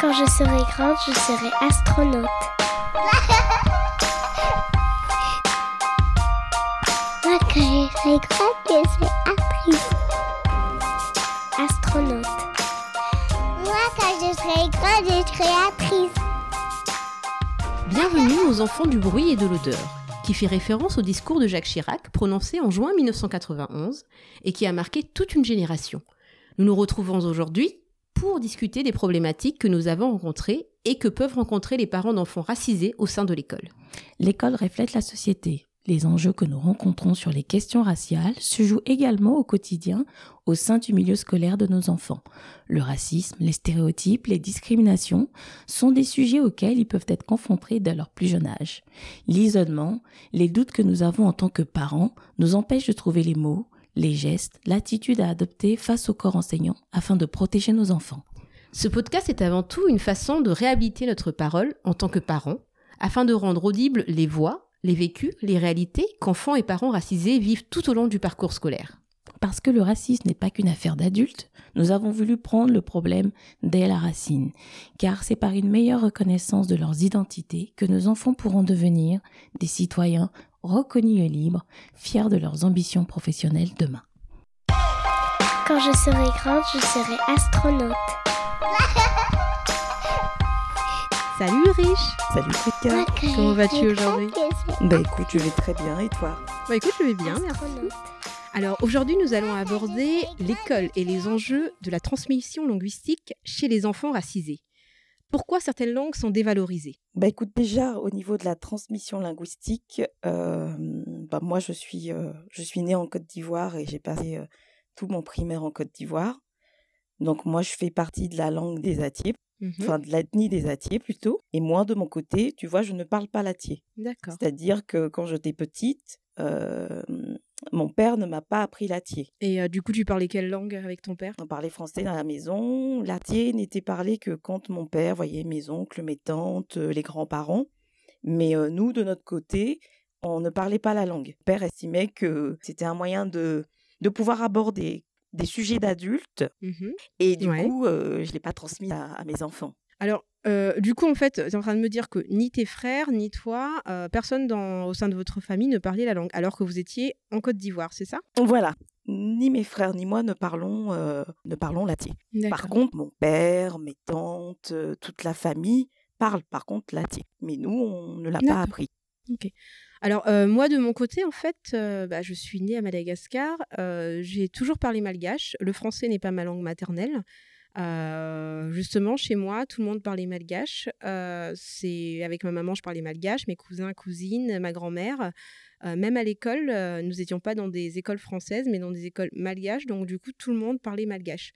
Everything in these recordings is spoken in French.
Quand je serai grande, je serai astronaute. Moi, quand je serai grande, je serai actrice. Astronaute. Moi, quand je serai grande, je serai actrice. Bienvenue aux enfants du bruit et de l'odeur, qui fait référence au discours de Jacques Chirac prononcé en juin 1991 et qui a marqué toute une génération. Nous nous retrouvons aujourd'hui pour discuter des problématiques que nous avons rencontrées et que peuvent rencontrer les parents d'enfants racisés au sein de l'école. L'école reflète la société. Les enjeux que nous rencontrons sur les questions raciales se jouent également au quotidien au sein du milieu scolaire de nos enfants. Le racisme, les stéréotypes, les discriminations sont des sujets auxquels ils peuvent être confrontés dès leur plus jeune âge. L'isolement, les doutes que nous avons en tant que parents nous empêchent de trouver les mots, les gestes, l'attitude à adopter face au corps enseignant afin de protéger nos enfants. Ce podcast est avant tout une façon de réhabiliter notre parole en tant que parents, afin de rendre audibles les voix, les vécus, les réalités qu'enfants et parents racisés vivent tout au long du parcours scolaire. Parce que le racisme n'est pas qu'une affaire d'adultes, nous avons voulu prendre le problème dès la racine, car c'est par une meilleure reconnaissance de leurs identités que nos enfants pourront devenir des citoyens reconnus et libres, fiers de leurs ambitions professionnelles demain. Quand je serai grande, je serai astronaute. Salut Rich Salut Frika. Comment vas-tu aujourd'hui Bah écoute, je vais très bien et toi Bah écoute, je vais bien, merci. Alors aujourd'hui, nous allons aborder l'école et les enjeux de la transmission linguistique chez les enfants racisés. Pourquoi certaines langues sont dévalorisées? Bah écoute, déjà au niveau de la transmission linguistique, euh, bah moi je suis, euh, je suis née en Côte d'Ivoire et j'ai passé euh, tout mon primaire en Côte d'Ivoire. Donc moi je fais partie de la langue des Atiers, Mhm. enfin de l'ethnie des Atiers plutôt. Et moi de mon côté, tu vois, je ne parle pas l'Atier. D'accord. C'est-à-dire que quand j'étais petite, mon père ne m'a pas appris l'Atier. Et euh, du coup, tu parlais quelle langue avec ton père? On parlait français dans la maison. L'Atier n'était parlé que quand mon père voyait mes oncles, mes tantes, euh, les grands-parents. Mais euh, nous, de notre côté, on ne parlait pas la langue. Mon père estimait que c'était un moyen de, de pouvoir aborder des sujets d'adultes. Mhm. Et du Ouais. coup, euh, je ne l'ai pas transmis à, à mes enfants. Alors, euh, du coup, en fait, tu es en train de me dire que ni tes frères, ni toi, euh, personne dans, au sein de votre famille ne parlait la langue, alors que vous étiez en Côte d'Ivoire, c'est ça? Voilà. Ni mes frères ni moi ne parlons, euh, ne parlons l'Atier. Par contre, mon père, mes tantes, toute la famille parlent par contre l'Atier. Mais nous, on ne l'a pas appris. Alors, euh, moi, de mon côté, en fait, euh, bah, je suis née à Madagascar. euh, J'ai toujours parlé malgache. Le français n'est pas ma langue maternelle. Euh, justement, chez moi, tout le monde parlait malgache. Euh, c'est avec ma maman, je parlais malgache, mes cousins, cousines, ma grand-mère. Euh, même à l'école, nous n'étions pas dans des écoles françaises, mais dans des écoles malgaches. Donc, du coup, tout le monde parlait malgache.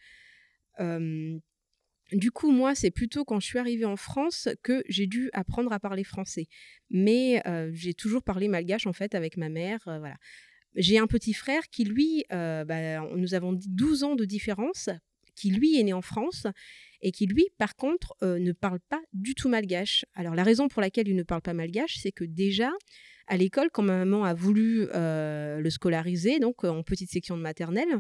Du coup, moi, c'est plutôt quand je suis arrivée en France que j'ai dû apprendre à parler français. Mais j'ai toujours parlé malgache, en fait, avec ma mère. voilà. J'ai un petit frère qui, lui, bah, nous avons dit 12 ans de différence, qui, lui, est né en France et qui, lui, par contre, euh, ne parle pas du tout malgache. Alors, la raison pour laquelle il ne parle pas malgache, c'est que déjà, à l'école, quand ma maman a voulu euh, le scolariser, donc euh, en petite section de maternelle,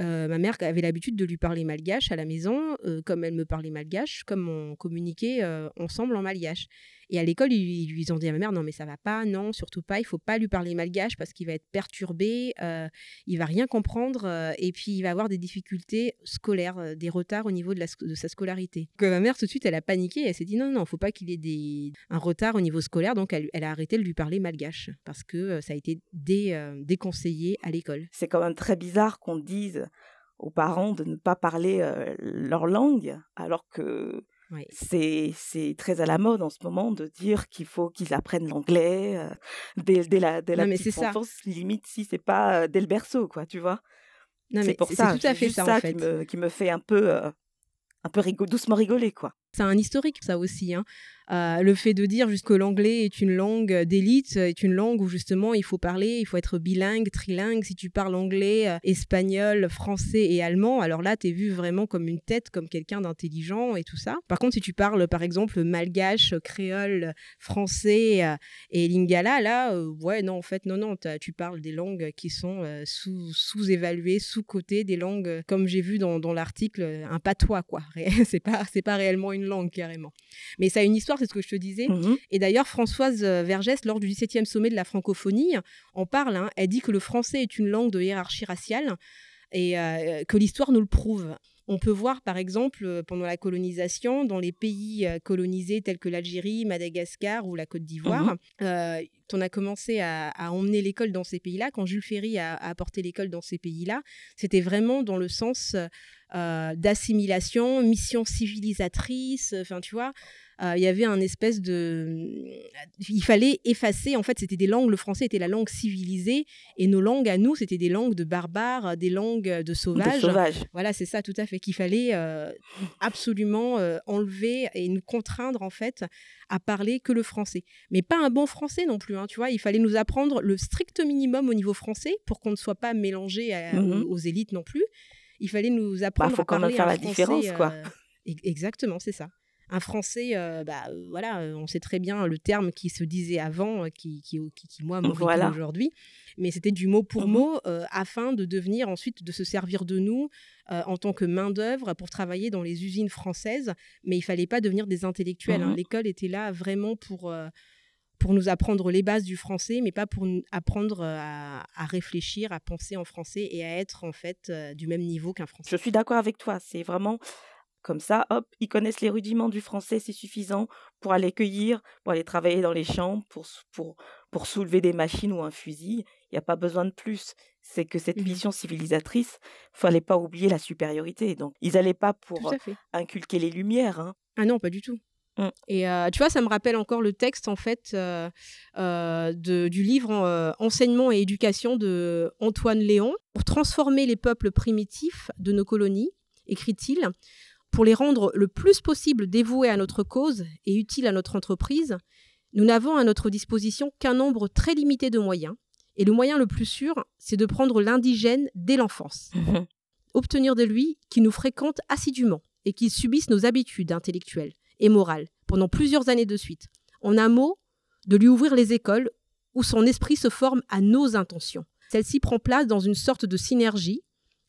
ma mère avait l'habitude de lui parler malgache à la maison, comme elle me parlait malgache, comme on communiquait ensemble en malgache. Et à l'école, ils, ils ont dit à ma mère non mais ça va pas, non surtout pas, il faut pas lui parler malgache parce qu'il va être perturbé, euh, il va rien comprendre euh, et puis il va avoir des difficultés scolaires, euh, des retards au niveau de, sa scolarité. Que ma mère tout de suite elle a paniqué, elle s'est dit non non, faut pas qu'il ait un retard au niveau scolaire, donc elle, a arrêté de lui parler malgache parce que euh, ça a été dé, déconseillé à l'école. c'est quand même très bizarre qu'on dise aux parents de ne pas parler leur langue, alors que Ouais. c'est c'est très à la mode en ce moment de dire qu'il faut qu'ils apprennent l'anglais euh, dès, dès la, dès la Non, mais ça. limite si c'est pas euh, dès le berceau, quoi, tu vois? Non, mais c'est pour ça, tout à fait ça, en fait. qui, me, qui me fait un peu, euh, un peu doucement rigoler, quoi. C'est un historique, ça aussi. hein. Euh, le fait de dire juste que l'anglais est une langue d'élite, est une langue où justement il faut parler, il faut être bilingue, trilingue. Si tu parles anglais, euh, espagnol, français et allemand, alors là, tu es vu vraiment comme une tête, comme quelqu'un d'intelligent et tout ça. Par contre, si tu parles par exemple malgache, créole, français euh, et lingala, là, euh, ouais, non, en fait, non, non, tu parles des langues qui sont euh, sous- sous-évaluées, sous-cotées, des langues, euh, comme j'ai vu dans, dans l'article, euh, un patois, quoi. c'est pas, pas réellement une une langue carrément. Mais ça a une histoire, c'est ce que je te disais. Mhm. Et d'ailleurs, Françoise euh, Vergès, lors du 17e sommet de la francophonie, en parle. hein. Elle dit que le français est une langue de hiérarchie raciale et euh, que l'histoire nous le prouve. On peut voir, par exemple, euh, pendant la colonisation, dans les pays euh, colonisés tels que l'Algérie, Madagascar ou la Côte d'Ivoire, euh, on a commencé à, à emmener l'école dans ces pays-là. Quand Jules Ferry a, a apporté l'école dans ces pays-là, c'était vraiment dans le sens euh, d'assimilation, mission civilisatrice. Enfin, tu vois, euh, il y avait un espèce de. Il fallait effacer. En fait, c'était des langues. Le français était la langue civilisée, et nos langues à nous, c'était des langues de barbares, des langues de De sauvages. sauvage. Voilà, c'est ça, tout à fait. Qu'il fallait euh, absolument euh, enlever et nous contraindre, en fait, à parler que le français. Mais pas un bon français non plus, hein, tu vois. Il fallait nous apprendre le strict minimum au niveau français pour qu'on ne soit pas mélangé à- Mhm. aux, aux élites non plus. Il fallait nous apprendre faut à quand même parler faire la français, différence, quoi. euh, e- exactement, c'est ça. Un français, euh, bah, euh, voilà, euh, on sait très bien le terme qui se disait avant, qui, qui, qui, qui, moi, Voilà. aujourd'hui. Mais c'était du mot pour Mhm. mot euh, afin de devenir ensuite, de se servir de nous euh, en tant que main-d'œuvre pour travailler dans les usines françaises. Mais il fallait pas devenir des intellectuels. hein. Mhm. L'école était là vraiment pour. pour nous apprendre les bases du français, mais pas pour nous apprendre à, à réfléchir, à penser en français et à être en fait du même niveau qu'un français. Je suis d'accord avec toi. C'est vraiment comme ça, hop, ils connaissent les rudiments du français, c'est suffisant pour aller cueillir, pour aller travailler dans les champs, pour, pour, pour soulever des machines ou un fusil. Il n'y a pas besoin de plus. C'est que cette Mhm. mission civilisatrice, fallait pas oublier la supériorité. Donc, ils n'allaient pas pour fait. inculquer les lumières. hein. Ah non, pas du tout. Mm. Et euh, tu vois, ça me rappelle encore le texte en fait euh, euh, de- du livre euh, Enseignement et éducation de Antoine Léon pour transformer les peuples primitifs de nos colonies, écrit-il, pour les rendre le plus possible dévoués à notre cause et utiles à notre entreprise. Nous n'avons à notre disposition qu'un nombre très limité de moyens. Et le moyen le plus sûr, c'est de prendre l'indigène dès l'enfance obtenir de lui qu'il nous fréquente assidûment et qu'il subisse nos habitudes intellectuelles et morales pendant plusieurs années de suite. En un mot, de lui ouvrir les écoles où son esprit se forme à nos intentions. Celle-ci prend place dans une sorte de synergie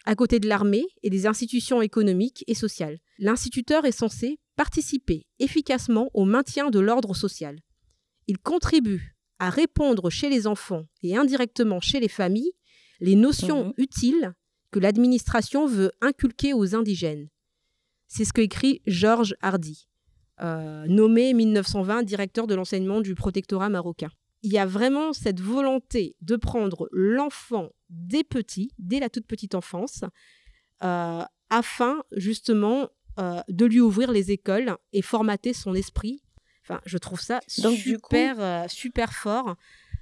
à côté de l'armée et des institutions économiques et sociales. L'instituteur est censé participer efficacement au maintien de l'ordre social. Il contribue à répondre chez les enfants et indirectement chez les familles les notions Mhm. utiles que l'administration veut inculquer aux indigènes. C'est ce que écrit Georges Hardy, euh, nommé 1920 directeur de l'enseignement du protectorat marocain. Il y a vraiment cette volonté de prendre l'enfant dès petit, dès la toute petite enfance, euh, afin justement euh, de lui ouvrir les écoles et formater son esprit. Enfin, je trouve ça Donc, coup- super, euh, super fort.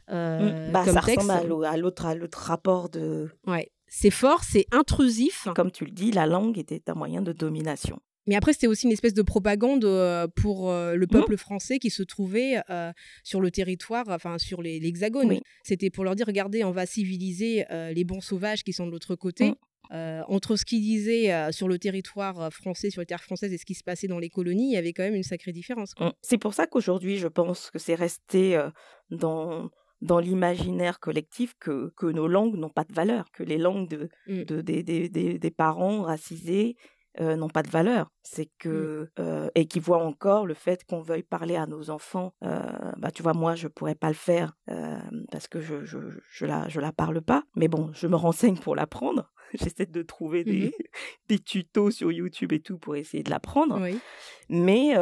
Mm. Bah, comme ça texte. ressemble à l'autre à l'autre rapport de, Ouais, c'est fort, c'est intrusif. comme tu le dis, la langue était un moyen de domination. Mais après, c'était aussi une espèce de propagande euh, pour euh, Mmh. le peuple français qui se trouvait euh, sur le territoire, enfin sur l'hexagone. Oui. C'était pour leur dire, regardez, on va civiliser les bons sauvages qui sont de l'autre côté. Mm. Euh, entre ce qu'ils disaient euh, sur le territoire euh, français, sur les terres françaises et ce qui se passait dans les colonies, il y avait quand même une sacrée différence. quoi. Mm. C'est pour ça qu'aujourd'hui, je pense que c'est resté dans, dans l'imaginaire collectif que, que nos langues n'ont pas de valeur, que les langues de, Mm. de- des, des- des- des parents racisés euh, n'ont pas de valeur. C'est que euh, et qui voient encore le fait qu'on veuille parler à nos enfants. euh, bah tu vois, moi je pourrais pas le faire parce que je je, je la je la parle pas. Mais bon, je me renseigne pour l'apprendre. J'essaie de trouver des, Mhm. des tutos sur YouTube et tout pour essayer de l'apprendre. Oui. Mais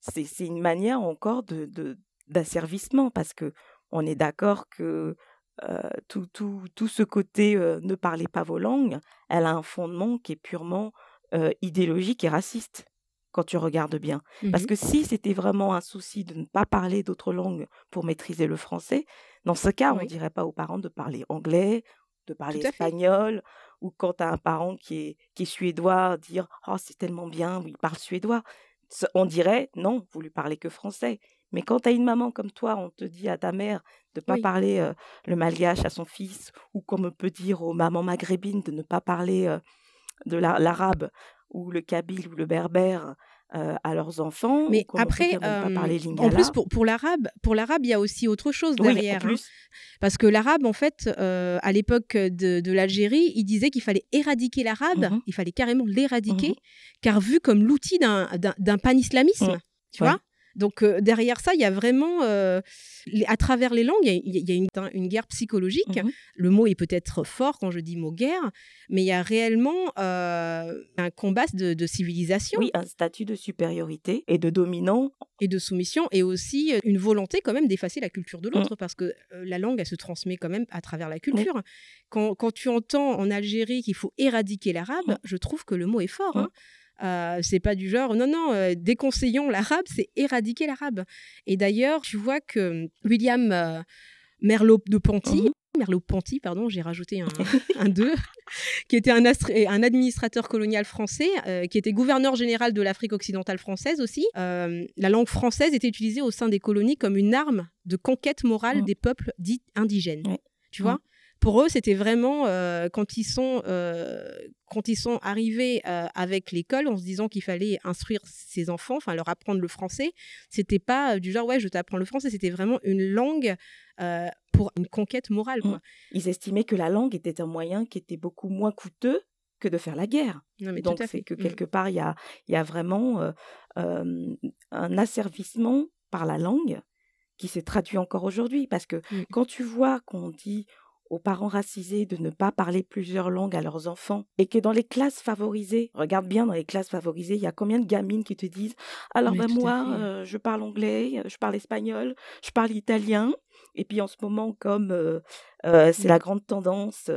c'est c'est une manière encore de de- d'asservissement parce que on est d'accord que euh, tout, tout, tout ce côté euh, ne parlez pas vos langues, elle a un fondement qui est purement euh, idéologique et raciste quand tu regardes bien. Parce Mhm. que si c'était vraiment un souci de ne pas parler d'autres langues pour maîtriser le français, dans ce cas, on ne dirait pas aux parents de parler anglais, de parler espagnol, ou quand tu as un parent qui est, qui est suédois, dire Oh, c'est tellement bien, il parle suédois. On dirait Non, vous lui parlez que français. Mais quand tu as une maman comme toi, on te dit à ta mère de ne pas Oui. parler euh, le malgache à son fils, ou comme on peut dire aux mamans maghrébines de ne pas parler euh, de la- l'arabe ou le kabyle ou le berbère euh, à leurs enfants. Mais après, euh, en plus, pour, pour l'arabe, pour l'arabe, il y a aussi autre chose Oui, derrière. hein. Parce que l'arabe, en fait, euh, à l'époque de, de l'Algérie, il disait qu'il fallait éradiquer l'arabe, Mhm. il fallait carrément l'éradiquer, Mhm. car vu comme l'outil d'un- d'un panislamisme, Mhm. tu Ouais. vois? Donc euh, derrière ça, il y a vraiment, euh, à travers les langues, il y a, il y a une, une guerre psychologique. Mhm. Le mot est peut-être fort quand je dis mot guerre, mais il y a réellement euh, un combat de, de civilisation Oui, un statut de supériorité et de dominant. et de soumission, et aussi une volonté quand même d'effacer la culture de l'autre, parce que la langue, elle se transmet quand même à travers la culture. Quand, quand tu entends en Algérie qu'il faut éradiquer l'arabe, Mm. je trouve que le mot est fort. Hein. Euh, c'est pas du genre, non, non, euh, déconseillons l'arabe, c'est éradiquer l'arabe. Et d'ailleurs, tu vois que William euh, Merleau de Ponty, Mhm. Merleau-Ponty, pardon, j'ai rajouté un, un 2, qui était un, astr- un administrateur colonial français, euh, qui était gouverneur général de l'Afrique occidentale française aussi. Euh, la langue française était utilisée au sein des colonies comme une arme de conquête morale Mhm. des peuples dits indigènes. Tu vois? Pour eux, c'était vraiment euh, quand ils sont euh, quand ils sont arrivés euh, avec l'école en se disant qu'il fallait instruire ses enfants, enfin leur apprendre le français. C'était pas du genre ouais, je t'apprends le français. C'était vraiment une langue pour une conquête morale. Quoi. Ils estimaient que la langue était un moyen qui était beaucoup moins coûteux que de faire la guerre. Non, mais Donc c'est que Mm. quelque part, il y a, y a vraiment un asservissement par la langue qui s'est traduit encore aujourd'hui. Parce que Mm. quand tu vois qu'on dit aux parents racisés de ne pas parler plusieurs langues à leurs enfants et que dans les classes favorisées, regarde bien dans les classes favorisées, il y a combien de gamines qui te disent alors ben, moi euh, je parle anglais, euh, je parle espagnol, je parle italien et puis en ce moment comme euh, euh, c'est la grande tendance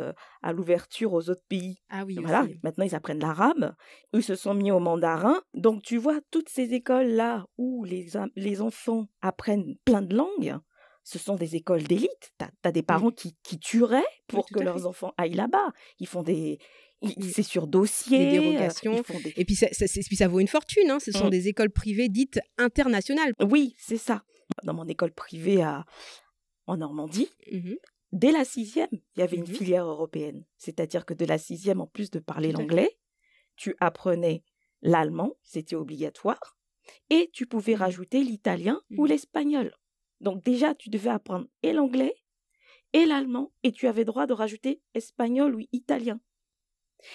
à l'ouverture aux autres pays Ah oui, voilà, aussi. maintenant ils apprennent l'arabe, ils se sont mis au mandarin. Donc tu vois, toutes ces écoles-là où les, am- les enfants apprennent plein de langues, ce sont des écoles d'élite. Tu as, des parents qui, qui tueraient pour que leurs fait. enfants aillent là-bas. Ils font des... C'est sur dossier. Des dérogations. ils font des- Et puis ça, ça- c'est- puis ça vaut une fortune. hein. Ce sont Mm. des écoles privées dites internationales. Oui, c'est ça. Dans mon école privée à... en Normandie, Mhm. dès la sixième, il y avait une Mhm. filière européenne. C'est-à-dire que de la sixième, en plus de parler l'anglais, tu apprenais l'allemand, c'était obligatoire, et tu pouvais rajouter l'italien ou l'espagnol. Donc déjà, tu devais apprendre et l'anglais et l'allemand, et tu avais droit de rajouter espagnol ou italien.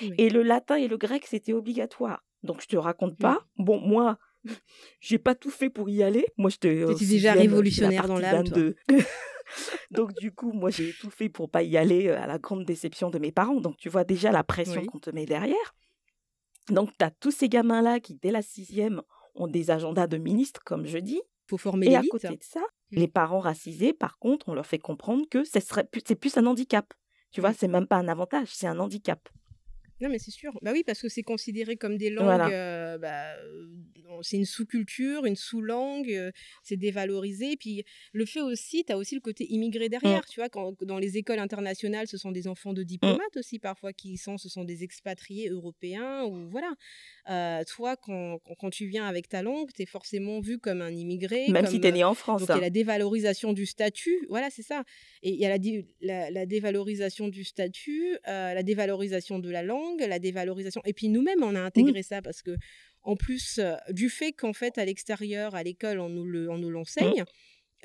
Oui. Et le latin et le grec, c'était obligatoire. Donc je te raconte pas. Bon, moi, j'ai pas tout fait pour y aller. Moi, j'étais au T'étais déjà révolutionnaire dans l'âme, Donc du coup, moi, j'ai tout fait pour pas y aller euh, à la grande déception de mes parents. Donc tu vois déjà la pression Oui. qu'on te met derrière. Donc tu as tous ces gamins-là qui, dès la sixième, ont des agendas de ministres, comme je dis. faut former Et à côté de ça. Les parents racisés, par contre, on leur fait comprendre que ce serait plus- c'est plus un handicap. Tu vois, Mm. c'est même pas un avantage, c'est un handicap. Non, mais c'est sûr. Bah oui, parce que c'est considéré comme des langues. Voilà. euh, bah, euh, c'est une sous-culture, une sous-langue. euh, c'est dévalorisé. Puis le fait aussi, tu as aussi le côté immigré derrière. Tu vois, quand, dans les écoles internationales, ce sont des enfants de diplomates aussi, parfois, qui sont. Ce sont des expatriés européens. ou voilà. Euh, toi, quand, quand, tu viens avec ta langue, tu es forcément vu comme un immigré. Même comme, si tu es né en France. Donc il y a hein. la dévalorisation du statut, voilà, c'est ça. Et il y a la, di- la, la dévalorisation du statut, la dévalorisation de la langue, la dévalorisation. Et puis nous-mêmes, on a intégré ça parce que, en plus euh, du fait qu'en fait, à l'extérieur, à l'école, on nous le- on nous l'enseigne.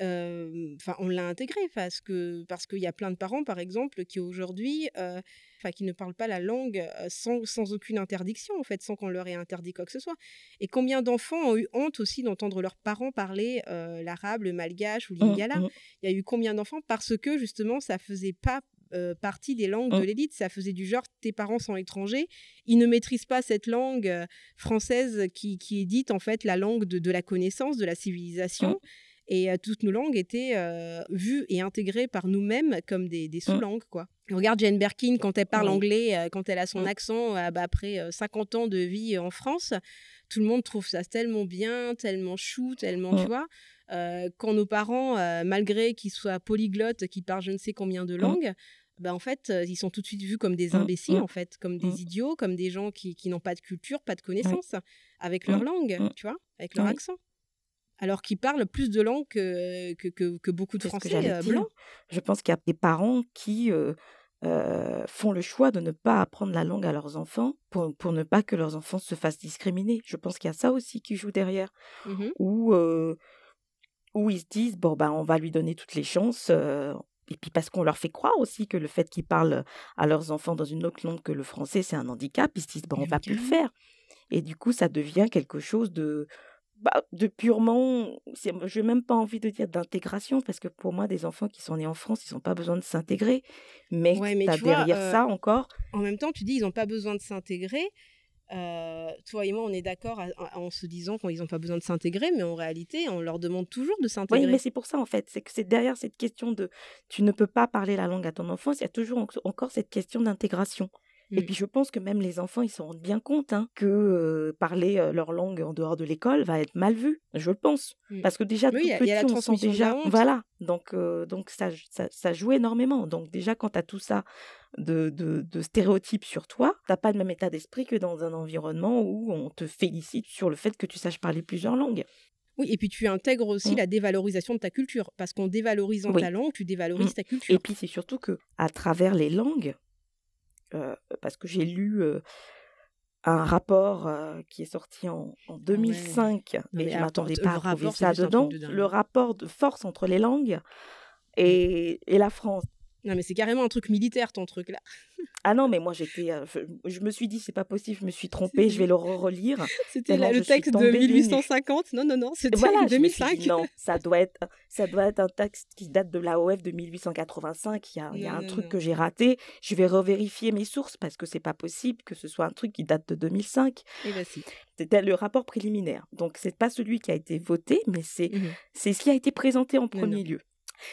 euh, Enfin, on l'a intégré parce que parce qu'il y a plein de parents, par exemple, qui aujourd'hui, euh, enfin, qui ne parlent pas la langue sans, sans aucune interdiction, en fait, sans qu'on leur ait interdit quoi que ce soit. Et combien d'enfants ont eu honte aussi d'entendre leurs parents parler euh, l'arabe, le malgache ou Mmh, l'ingala? mmh. Il y a eu combien d'enfants parce que justement ça faisait pas euh, partie des langues de Mm. l'élite, ça faisait du genre tes parents sont étrangers, ils ne maîtrisent pas cette langue euh, française qui, qui est dite en fait la langue de, de la connaissance, de la civilisation. Mm. Et euh, toutes nos langues étaient vues et intégrées par nous-mêmes comme des, des sous-langues. quoi. Regarde Jane Birkin, quand elle parle anglais, quand elle a son accent, bah, après euh, 50 ans de vie en France, tout le monde trouve ça tellement bien, tellement chou, tellement, tu vois. Euh, quand nos parents, euh, malgré qu'ils soient polyglottes, qu'ils parlent je ne sais combien de langues, bah, en fait, euh, ils sont tout de suite vus comme des Mm, imbéciles, mm, en fait, comme des mm. idiots, comme des gens qui, qui n'ont pas de culture, pas de connaissances, avec leur Mm, langue, mm. tu vois, avec leur accent. Alors qu'ils parlent plus de langues que, que, que- que beaucoup de que Français euh, blancs. Je pense qu'il y a des parents qui, euh, euh, font le choix de ne pas apprendre la langue à leurs enfants pour, pour ne pas que leurs enfants se fassent discriminer. Je pense qu'il y a ça aussi qui joue derrière. Où, euh, où ils se disent, bon, ben, on va lui donner toutes les chances. Et puis parce qu'on leur fait croire aussi que le fait qu'ils parlent à leurs enfants dans une autre langue que le français, c'est un handicap, ils se disent, bon, on va plus le faire. Et du coup, ça devient quelque chose de, bah, de purement, je n'ai même pas envie de dire d'intégration, parce que pour moi, des enfants qui sont nés en France, ils n'ont pas besoin de s'intégrer. Mais, Ouais, mais tu as tu vois, derrière euh, ça encore, En même temps, tu dis ils n'ont pas besoin de s'intégrer. Euh, toi et moi, on est d'accord en se disant qu'ils n'ont pas besoin de s'intégrer, mais en réalité, on leur demande toujours de Oui, s'intégrer. mais c'est pour ça en fait, c'est que c'est derrière cette question de tu ne peux pas parler la langue à ton enfant, il y a toujours en- encore cette question d'intégration. Et Mm. puis je pense que même les enfants, ils se rendent bien compte hein, que euh, parler leur langue en dehors de l'école va être mal vu, je le pense. Mm. Parce que déjà, Oui, tout a- petit, il y a la on sent déjà... Voilà, donc, euh, donc ça, ça, ça joue énormément. Donc déjà, quand tu as tout ça de, de, de stéréotypes sur toi, t'as pas le même état d'esprit que dans un environnement où on te félicite sur le fait que tu saches parler plusieurs langues. Oui, et puis tu intègres aussi Mm. la dévalorisation de ta culture, parce qu'en dévalorisant Oui. ta langue, tu dévalorises ta culture. Et puis c'est surtout que à travers les langues, parce que j'ai lu euh, un rapport euh, qui est sorti en, en 2005, Non, mais et je m'attendais pas à trouver ça dedans, de le rapport de force entre les langues et, et la France. Non, mais c'est carrément un truc militaire, ton truc là. Ah non, mais moi j'étais, euh, je, je me suis dit c'est pas possible, je me suis trompée, je vais le relire. C'était le texte de tombée des nues. 1850. Non, non, non, c'était voilà, je me suis 2005. dit, non, ça doit être, ça doit être un texte qui date de l'AOF de 1885. Il y a, il y a Non, un non, truc non. que j'ai raté. Je vais revérifier mes sources parce que c'est pas possible que ce soit un truc qui date de 2005. Et bah si. C'était le rapport préliminaire. Donc c'est pas celui qui a été voté, mais c'est Mhm. c'est ce qui a été présenté en premier lieu.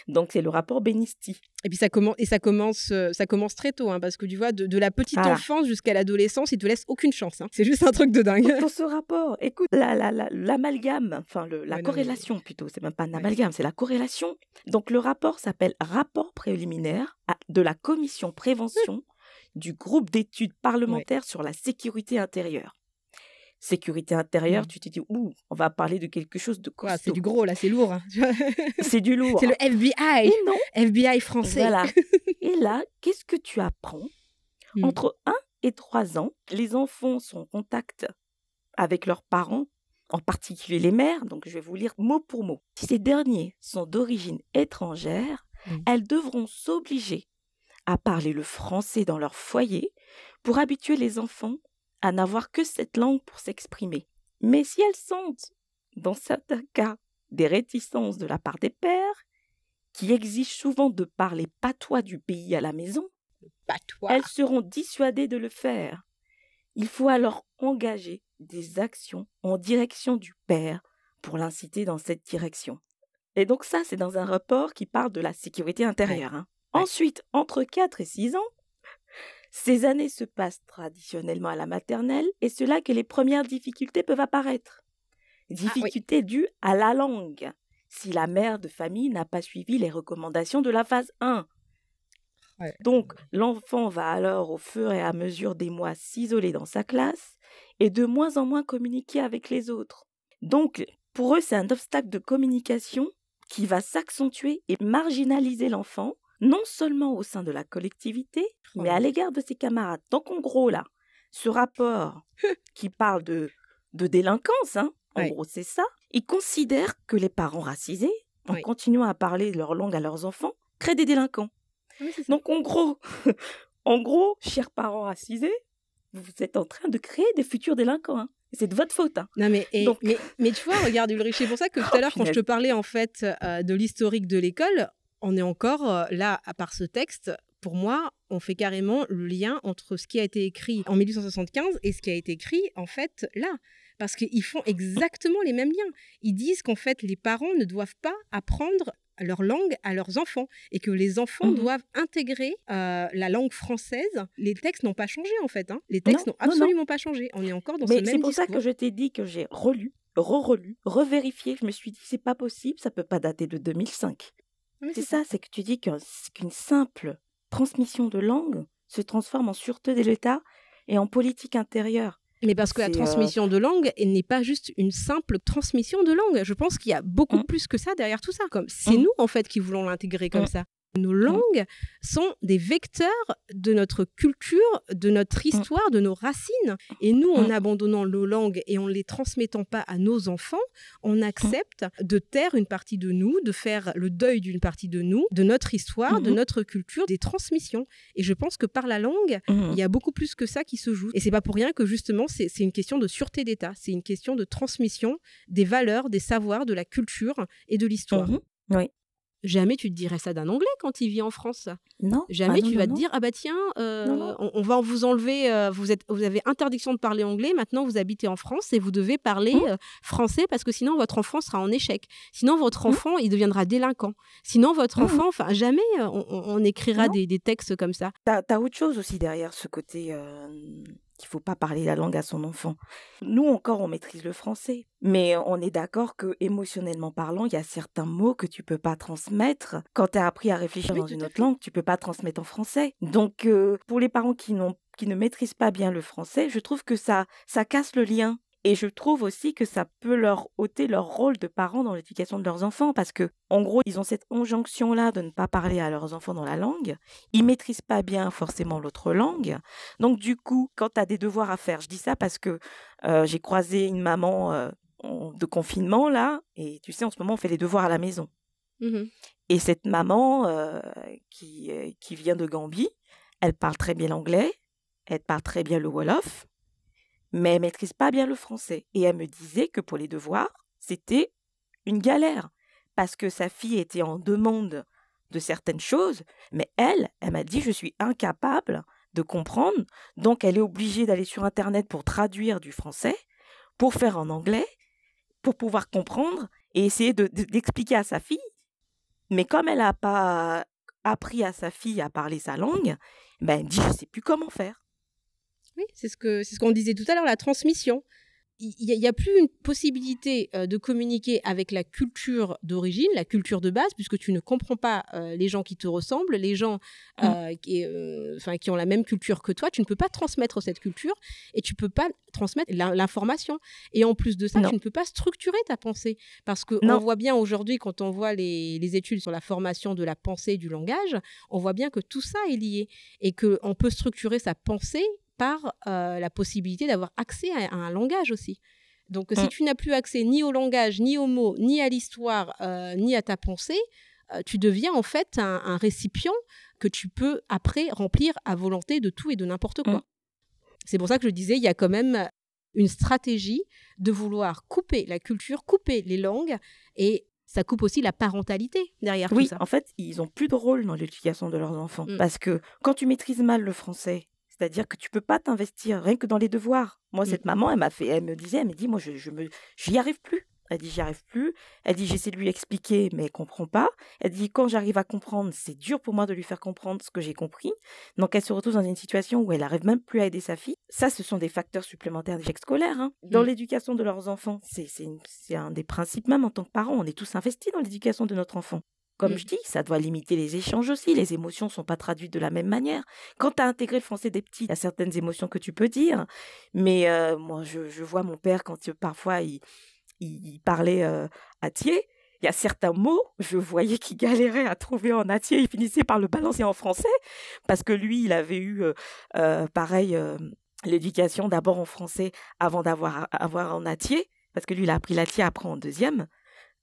Donc c'est le rapport Benisti. Et puis ça commence, et ça commence, euh, ça commence très tôt, hein, parce que tu vois, de, de la petite enfance jusqu'à l'adolescence, ils te laissent aucune chance. hein. C'est juste un truc de dingue. Dans ce rapport, écoute, la- la- la- l'amalgame, enfin le- la Ouais, non, mais- corrélation plutôt, c'est même pas un Ouais. amalgame, c'est la corrélation. Donc le rapport s'appelle Rapport préliminaire à- de la commission prévention du groupe d'études parlementaires sur la sécurité intérieure. Sécurité intérieure, Mm. tu te dis, ouh, on va parler de quelque chose de Quoi, c'est costaud. du gros là, c'est lourd. hein. C'est du lourd. c'est le FBI, Et non, FBI français. voilà. Et là, qu'est-ce que tu apprends Mm. Entre 1 et 3 ans, les enfants sont en contact avec leurs parents, en particulier les mères, donc je vais vous lire mot pour mot. Si ces derniers sont d'origine étrangère, Mm. elles devront s'obliger à parler le français dans leur foyer pour habituer les enfants à n'avoir que cette langue pour s'exprimer. Mais si elles sentent, dans certains cas, des réticences de la part des pères, qui exigent souvent de parler patois du pays à la maison, Pas toi. elles seront dissuadées de le faire. Il faut alors engager des actions en direction du père pour l'inciter dans cette direction. Et donc ça, c'est dans un rapport qui parle de la sécurité intérieure. hein. Ouais. Ensuite, entre 4 et 6 ans, ces années se passent traditionnellement à la maternelle et c'est là que les premières difficultés peuvent apparaître. Difficultés dues à la langue, si la mère de famille n'a pas suivi les recommandations de la phase 1. Ouais. Donc, l'enfant va alors, au fur et à mesure des mois, s'isoler dans sa classe et de moins en moins communiquer avec les autres. Donc, pour eux, c'est un obstacle de communication qui va s'accentuer et marginaliser l'enfant, non seulement au sein de la collectivité, Oh mais à l'égard de ses camarades. Donc, en gros, là, ce rapport qui parle de, de délinquance, hein, en gros, c'est ça, il considère que les parents racisés, en continuant à parler leur langue à leurs enfants, créent des délinquants. Oui, ça. Donc en gros, en gros, chers parents racisés, vous êtes en train de créer des futurs délinquants. hein. C'est de votre faute. hein. Non mais, et- Donc- mais, mais tu vois, regarde Ulrich, c'est pour ça que tout à l'heure, quand je te parlais en fait euh, de l'historique de l'école, on est encore euh, là, à part ce texte, pour moi, on fait carrément le lien entre ce qui a été écrit en 1875 et ce qui a été écrit en fait là. Parce qu'ils font exactement les mêmes liens. Ils disent qu'en fait, les parents ne doivent pas apprendre leur langue à leurs enfants et que les enfants Mhm. doivent intégrer euh, la langue française. Les textes n'ont pas changé en fait. hein. Les textes Non, n'ont non, non. absolument pas changé. On est encore dans ce Mais même c'est pour discours. ça que je t'ai dit que j'ai relu, re-relu, revérifié. Je me suis dit, c'est pas possible, ça peut pas dater de 2005. C'est ça, c'est que tu dis qu'un- qu'une simple transmission de langue se transforme en sûreté de l'État et en politique intérieure. Mais parce que la euh, transmission de langue elle n'est pas juste une simple transmission de langue. Je pense qu'il y a beaucoup Mm. plus que ça derrière tout ça. Comme c'est Mm. nous en fait qui voulons l'intégrer comme Mm. ça. Nos langues sont des vecteurs de notre culture, de notre Mmh. histoire, de nos racines. Et nous, en abandonnant nos langues et en les transmettant pas à nos enfants, on Mmh. accepte de taire une partie de nous, de faire le deuil d'une partie de nous, de notre histoire, de notre culture, des transmissions. Et je pense que par la langue, Mmh. il y a beaucoup plus que ça qui se joue. Et c'est pas pour rien que justement, c'est une question de sûreté d'État. C'est une question de transmission des valeurs, des savoirs, de la culture et de l'histoire. Mhm. Oui. Jamais tu te dirais ça d'un Anglais quand il vit en France. Non. Jamais Ah non, tu non, vas non. te dire ah bah tiens euh. On, on va vous enlever euh, vous êtes vous avez interdiction de parler anglais maintenant vous habitez en France et vous devez parler Mmh. euh, français parce que sinon votre enfant sera en échec sinon votre Mmh. enfant il deviendra délinquant sinon votre Mmh. enfant enfin jamais on, écrira des, des textes comme ça T'as as autre chose aussi derrière ce côté qu'il faut pas parler la langue à son enfant. Nous encore, on maîtrise le français, mais on est d'accord que émotionnellement parlant, il y a certains mots que tu peux pas transmettre. Quand tu as appris à réfléchir Oui, dans une autre langue, tu peux pas transmettre en français. Donc, euh, pour les parents qui n'ont qui ne maîtrisent pas bien le français, je trouve que ça ça casse le lien. Et je trouve aussi que ça peut leur ôter leur rôle de parents dans l'éducation de leurs enfants parce que, en gros, ils ont cette injonction-là de ne pas parler à leurs enfants dans la langue. Ils maîtrisent pas bien forcément l'autre langue. Donc, du coup, quand tu as des devoirs à faire, je dis ça parce que euh, j'ai croisé une maman euh, de confinement là, et tu sais, en ce moment, on fait les devoirs à la maison. Mhm. Et cette maman euh, qui, qui vient de Gambie, elle parle très bien l'anglais, elle parle très bien le Wolof, mais elle maîtrise pas bien le français. Et elle me disait que pour les devoirs, c'était une galère, parce que sa fille était en demande de certaines choses, mais elle, elle m'a dit, je suis incapable de comprendre, donc elle est obligée d'aller sur Internet pour traduire du français, pour faire en anglais, pour pouvoir comprendre et essayer de- de- d'expliquer à sa fille mais comme elle n'a pas appris à sa fille à parler sa langue, ben elle dit je sais plus comment faire. Oui, c'est ce c'est ce qu'on disait tout à l'heure, la transmission. Il n'y a, plus une possibilité euh, de communiquer avec la culture d'origine, la culture de base, puisque tu ne comprends pas euh, les gens qui te ressemblent, les gens euh, qui, euh, qui ont la même culture que toi. Tu ne peux pas transmettre cette culture et tu peux pas transmettre l'in- l'information. Et en plus de ça, Non. tu ne peux pas structurer ta pensée. Parce qu'on voit bien aujourd'hui, quand on voit les, les études sur la formation de la pensée et du langage, on voit bien que tout ça est lié et qu'on peut structurer sa pensée par euh, la possibilité d'avoir accès à, à un langage aussi. Donc, si Mm. tu n'as plus accès ni au langage, ni aux mots, ni à l'histoire, euh, ni à ta pensée, euh, tu deviens en fait un, un récipient que tu peux après remplir à volonté de tout et de n'importe quoi. Mm. C'est pour ça que je disais, il y a quand même une stratégie de vouloir couper la culture, couper les langues, et ça coupe aussi la parentalité derrière Oui, tout ça. en fait, ils ont plus de rôle dans l'éducation de leurs enfants Mm. parce que quand tu maîtrises mal le français, c'est-à-dire que tu peux pas t'investir rien que dans les devoirs. Moi, Mm. cette maman, elle m'a fait, elle me disait, elle me dit, moi, je, je me, j'y arrive plus. Elle dit, j'y arrive plus. Elle dit, j'essaie de lui expliquer, mais elle comprend pas. Elle dit, quand j'arrive à comprendre, c'est dur pour moi de lui faire comprendre ce que j'ai compris. Donc, elle se retrouve dans une situation où elle arrive même plus à aider sa fille. Ça, ce sont des facteurs supplémentaires d'échec scolaire. hein. Dans Mm. l'éducation de leurs enfants, c'est un des principes même en tant que parents. On est tous investis dans l'éducation de notre enfant. Comme Mm. je dis, ça doit limiter les échanges aussi. Les émotions sont pas traduites de la même manière. Quand tu as intégré le français des petits, il y a certaines émotions que tu peux dire. Mais euh, moi, je, je vois mon père quand euh, parfois il, il, il parlait euh, à Thiers. Il y a certains mots, je voyais qu'il galérait à trouver en atier. Il finissait par le balancer en français parce que lui, il avait eu euh, euh, pareil euh, l'éducation d'abord en français avant d'avoir avoir en atier parce que lui, il a appris l'atier après en deuxième.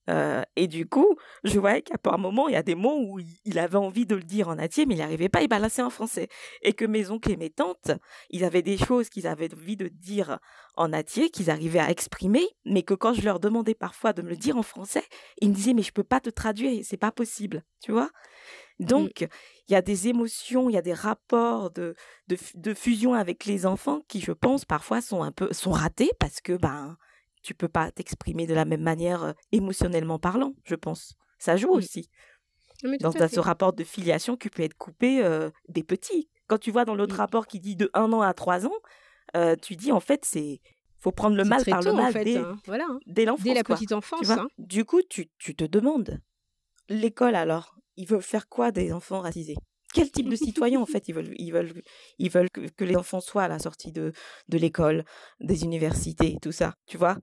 Euh, et du coup, je voyais qu'à un moment, il y a des mots où il, avait envie de le dire en atier, mais il n'arrivait pas, il balançait en français. Et que mes oncles et mes tantes, ils avaient des choses qu'ils avaient envie de dire en atier, qu'ils arrivaient à exprimer, mais que quand je leur demandais parfois de me le dire en français, ils me disaient, mais je peux pas te traduire, c'est pas possible, tu vois? Donc, il y a des émotions, il y a des rapports de, de, de fusion avec les enfants qui, je pense, parfois sont un peu sont ratés parce que ben tu peux pas t'exprimer de la même manière euh, émotionnellement parlant, je pense. Ça joue aussi tout dans, ce rapport de filiation qui peut être coupé euh, des petits. Quand tu vois dans l'autre rapport qui dit de 1 an à 3 ans, euh, tu dis en fait c'est faut prendre le mal par tôt, le mal en fait. dès, hein. Voilà. hein. dès l'enfance. Dès la quoi. petite Tu enfance. vois? hein. Du coup, tu, tu te demandes, l'école alors, ils veulent faire quoi des enfants racisés? Quel type de citoyens en fait ils veulent, ils veulent, ils veulent que, que les enfants soient à la sortie de, de l'école, des universités, tout ça, tu vois?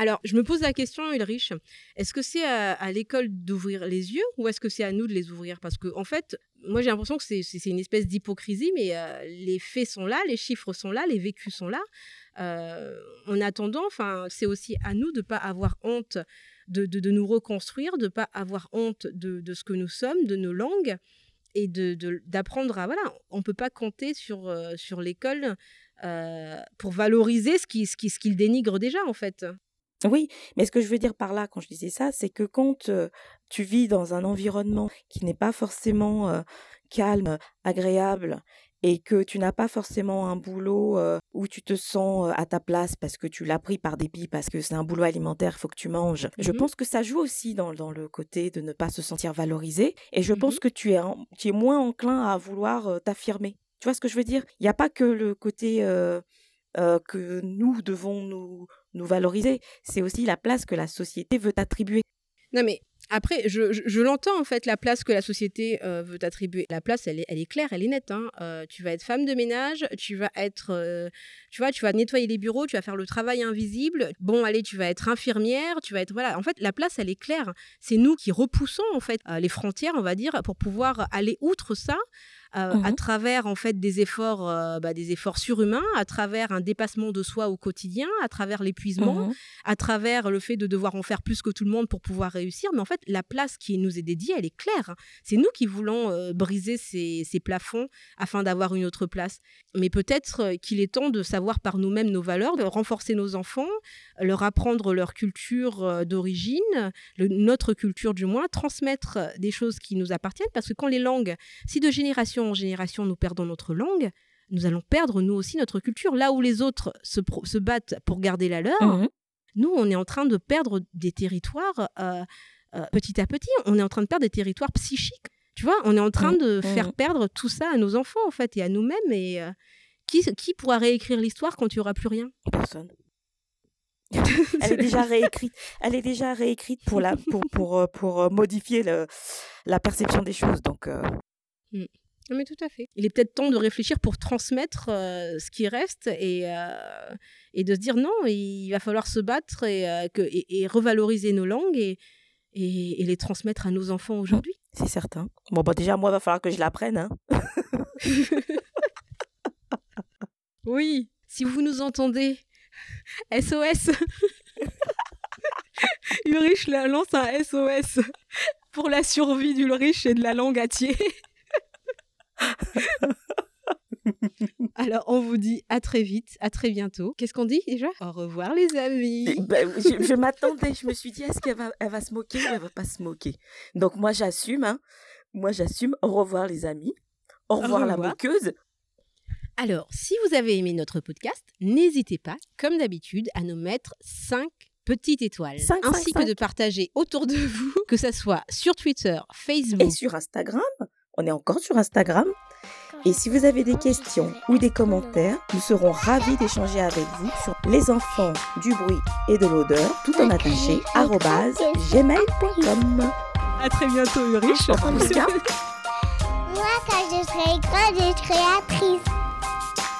Alors, je me pose la question, Ulrich, est-ce que c'est à, l'école d'ouvrir les yeux ou est-ce que c'est à nous de les ouvrir? Parce que, en fait, moi j'ai l'impression que c'est une espèce d'hypocrisie, mais euh, les faits sont là, les chiffres sont là, les vécus sont là. Euh, en attendant, c'est aussi à nous de ne pas avoir honte de, nous reconstruire, de ne pas avoir honte de, ce que nous sommes, de nos langues et d'apprendre à voilà on peut pas compter sur euh, l'école pour valoriser ce qui ce qu'il dénigre déjà en fait oui, mais ce que je veux dire par là, quand je disais ça, c'est que quand tu vis dans un environnement qui n'est pas forcément calme, agréable, et que tu n'as pas forcément un boulot où tu te sens à ta place parce que tu l'as pris par dépit, parce que c'est un boulot alimentaire, il faut que tu manges. Je mmh pense que ça joue aussi dans, dans, le côté de ne pas se sentir valorisé. Et je mmh pense que tu es, tu es moins enclin à vouloir t'affirmer. Tu vois ce que je veux dire? Il n'y a pas que le côté que nous devons nous, valoriser, c'est aussi la place que la société veut attribuer. Non mais après, je, l'entends en fait, la place que la société veut attribuer. La place, elle est, claire, elle est nette. Hein. tu vas être femme de ménage, tu vas être, tu vois, tu vas nettoyer les bureaux, tu vas faire le travail invisible. Bon, allez, tu vas être infirmière, tu vas être, voilà. En fait, la place, elle est claire. C'est nous qui repoussons en fait les frontières, on va dire, pour pouvoir aller outre ça à mmh travers en fait des efforts, bah, des efforts surhumains, à travers un dépassement de soi au quotidien, à travers l'épuisement, mmh à travers le fait de devoir en faire plus que tout le monde pour pouvoir réussir. Mais en fait, la place qui nous est dédiée, elle est claire. C'est nous qui voulons briser ces, ces, plafonds afin d'avoir une autre place. Mais peut-être qu'il est temps de savoir par nous-mêmes nos valeurs, de renforcer nos enfants, leur apprendre leur culture d'origine, notre culture du moins, transmettre des choses qui nous appartiennent. Parce que quand les langues, si de génération en génération nous perdons notre langue, nous allons perdre nous aussi notre culture. Là où les autres se, se battent pour garder la leur, mmh nous, on est en train de perdre des territoires euh, euh, petit à petit. On est en train de perdre des territoires psychiques. Tu vois, on est en train mmh, de faire mmh. perdre tout ça à nos enfants, en fait, et à nous-mêmes. Et euh, qui, qui pourra réécrire l'histoire quand il n'y aura plus rien? Personne. Elle est déjà réécrite. Elle est déjà réécrite pour, la, pour, pour, pour modifier le, la perception des choses. Donc, mmh. Mais tout à fait. Il est peut-être temps de réfléchir pour transmettre euh, ce qui reste et, euh, et de se dire non, il va falloir se battre et, euh, que, et, revaloriser nos langues et, et, les transmettre à nos enfants aujourd'hui. C'est certain. Bon, bah déjà, moi, il va falloir que je l'apprenne. Hein. oui, si vous nous entendez, SOS Ulrich lance un SOS pour la survie d'Ulrich et de la langue atier. Alors, on vous dit à très vite, à très bientôt. Qu'est-ce qu'on dit déjà? Au revoir, les amis. Eh ben, je, m'attendais, je me suis dit, est-ce qu'elle va, elle va se moquer ou elle va pas se moquer? Donc, moi, j'assume. Hein. Moi, j'assume. Au revoir, les amis. Au revoir, la moqueuse. Alors, si vous avez aimé notre podcast, n'hésitez pas, comme d'habitude, à nous mettre 5 petites étoiles, ainsi que de partager autour de vous, que ce soit sur Twitter, Facebook et sur Instagram. On est encore sur Instagram. Et si vous avez des questions ou des commentaires, nous serons ravis d'échanger avec vous sur les enfants du bruit et de l'odeur, tout en attaché, gmail.com. À très bientôt, Ulrich. Moi, quand je serai grande, je serai actrice.